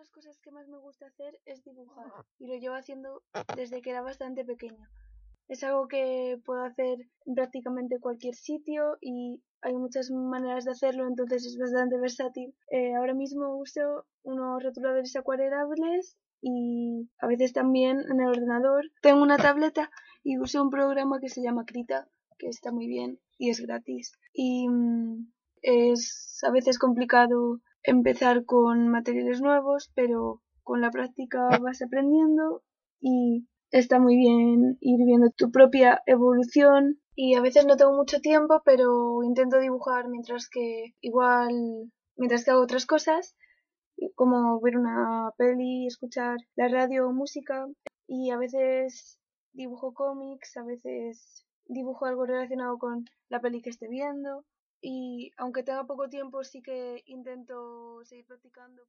las cosas que más me gusta hacer es dibujar y lo llevo haciendo desde que era bastante pequeña. Es algo que puedo hacer en prácticamente cualquier sitio y hay muchas maneras de hacerlo, entonces es bastante versátil. Eh, ahora mismo uso unos rotuladores acuarelables y a veces también en el ordenador. Tengo una tableta y uso un programa que se llama Krita, que está muy bien y es gratis. Y mm, es a veces complicado empezar con materiales nuevos, pero con la práctica vas aprendiendo y está muy bien ir viendo tu propia evolución. Y a veces no tengo mucho tiempo, pero intento dibujar mientras que igual mientras que hago otras cosas, como ver una peli, escuchar la radio o música. Y a veces dibujo cómics, a veces dibujo algo relacionado con la peli que esté viendo y aunque tenga poco tiempo sí que intento seguir practicando.